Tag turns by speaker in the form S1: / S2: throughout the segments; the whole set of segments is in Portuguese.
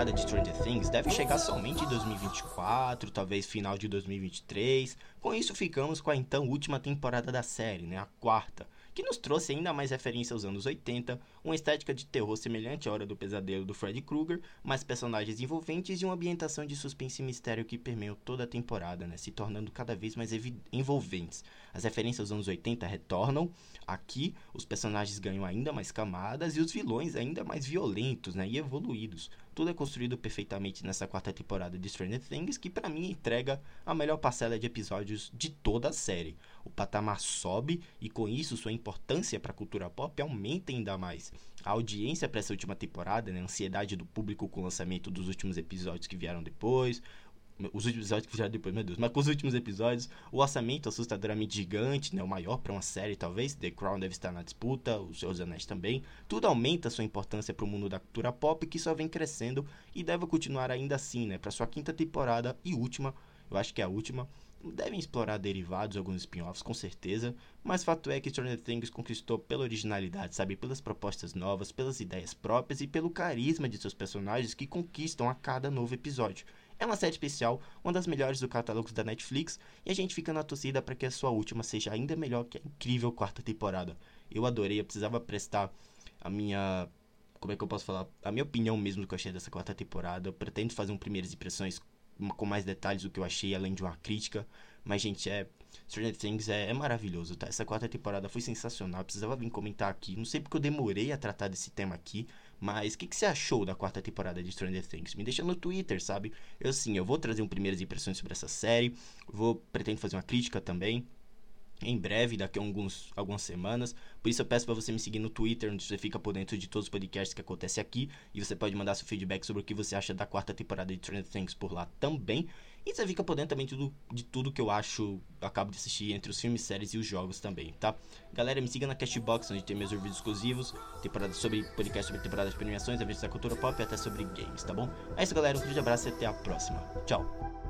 S1: temporada de Stranger Things deve chegar somente em 2024, talvez final de 2023. Com isso, ficamos com a então última temporada da série, né, a quarta, que nos trouxe ainda mais referência aos anos 80, uma estética de terror semelhante à Hora do Pesadelo do Freddy Krueger, mais personagens envolventes e uma ambientação de suspense e mistério que permeiam toda a temporada, né, se tornando cada vez mais envolventes. As referências aos anos 80 retornam, aqui os personagens ganham ainda mais camadas e os vilões ainda mais violentos né, e evoluídos. Tudo é construído perfeitamente nessa quarta temporada de Stranger Things, que para mim entrega a melhor parcela de episódios de toda a série. O patamar sobe e com isso sua importância para a cultura pop aumenta ainda mais. A audiência para essa última temporada, né, a ansiedade do público com o lançamento dos últimos episódios que vieram depois, os últimos episódios que vieram depois, meu Deus, mas com os últimos episódios, o orçamento assustadoramente gigante, né, o maior para uma série talvez, The Crown deve estar na disputa, os Seus Anéis também, tudo aumenta sua importância para o mundo da cultura pop que só vem crescendo e deve continuar ainda assim, né, para sua quinta temporada e última, eu acho que é a última, devem explorar derivados, alguns spin-offs com certeza, mas fato é que Stranger Things conquistou pela originalidade, sabe, pelas propostas novas, pelas ideias próprias e pelo carisma de seus personagens que conquistam a cada novo episódio. É uma série especial, uma das melhores do catálogo da Netflix, e a gente fica na torcida para que a sua última seja ainda melhor que a incrível quarta temporada. Eu adorei, eu precisava prestar a minha. Como é que eu posso falar? A minha opinião mesmo do que eu achei dessa quarta temporada. Eu pretendo fazer um primeiras impressões com mais detalhes do que eu achei, além de uma crítica. Mas, gente, é. Stranger Things é, é, maravilhoso, tá? Essa quarta temporada foi sensacional. Precisava vir comentar aqui. Não sei porque eu demorei a tratar desse tema aqui. Mas o que, que, você achou da quarta temporada de Stranger Things? Me deixa no Twitter, sabe? Eu sim, eu vou trazer um primeiras impressões sobre essa série. Vou pretendo fazer uma crítica também. Em breve, daqui a alguns, algumas semanas. Por isso eu peço para você me seguir no Twitter, onde você fica por dentro de todos os podcasts que acontecem aqui. E você pode mandar seu feedback sobre o que você acha da quarta temporada de Stranger Things por lá também. E você fica por dentro também de tudo, de tudo que eu acho, acabo de assistir entre os filmes, séries e os jogos também, tá? Galera, me siga na Castbox, onde tem meus vídeos exclusivos, temporada sobre podcast sobre temporadas de premiações, eventos da cultura pop e até sobre games, tá bom? É isso, galera. Um grande abraço e até a próxima. Tchau.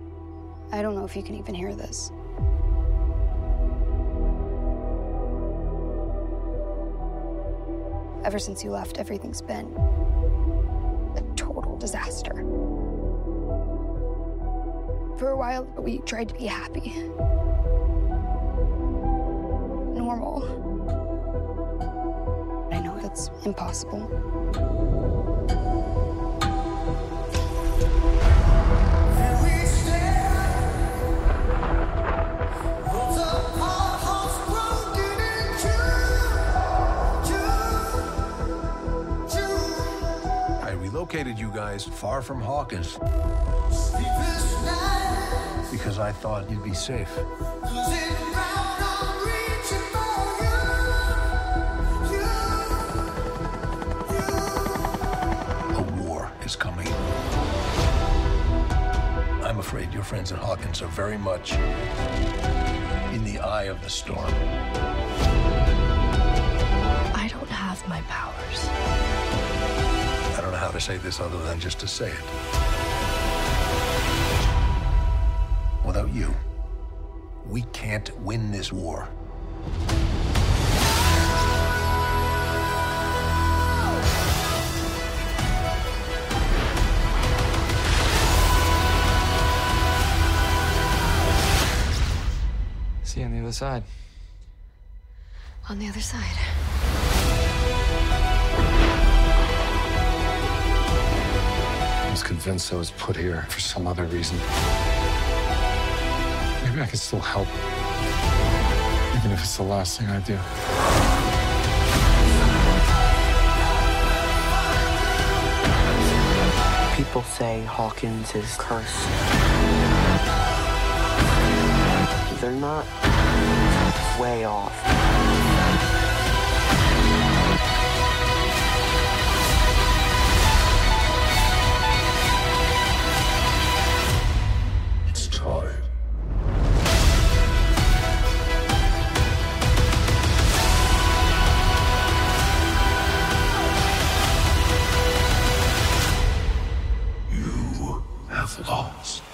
S2: I don't know if you can even hear this. Ever since you left, everything's been a total disaster. For a while, we tried to be happy. Normal. I know that's impossible.
S3: Located you guys far from Hawkins. Because I thought you'd be safe. A war is coming. I'm afraid your friends at Hawkins are very much in the eye of the storm.
S2: I don't have my powers
S3: how to say this other than just to say it. Without you, we can't win this war.
S4: See you on the other side.
S2: On the other side.
S5: Convinced I was put here for some other reason. Maybe I can still help. Even if it's the last thing I do.
S4: People say Hawkins is cursed. They're not way off. House.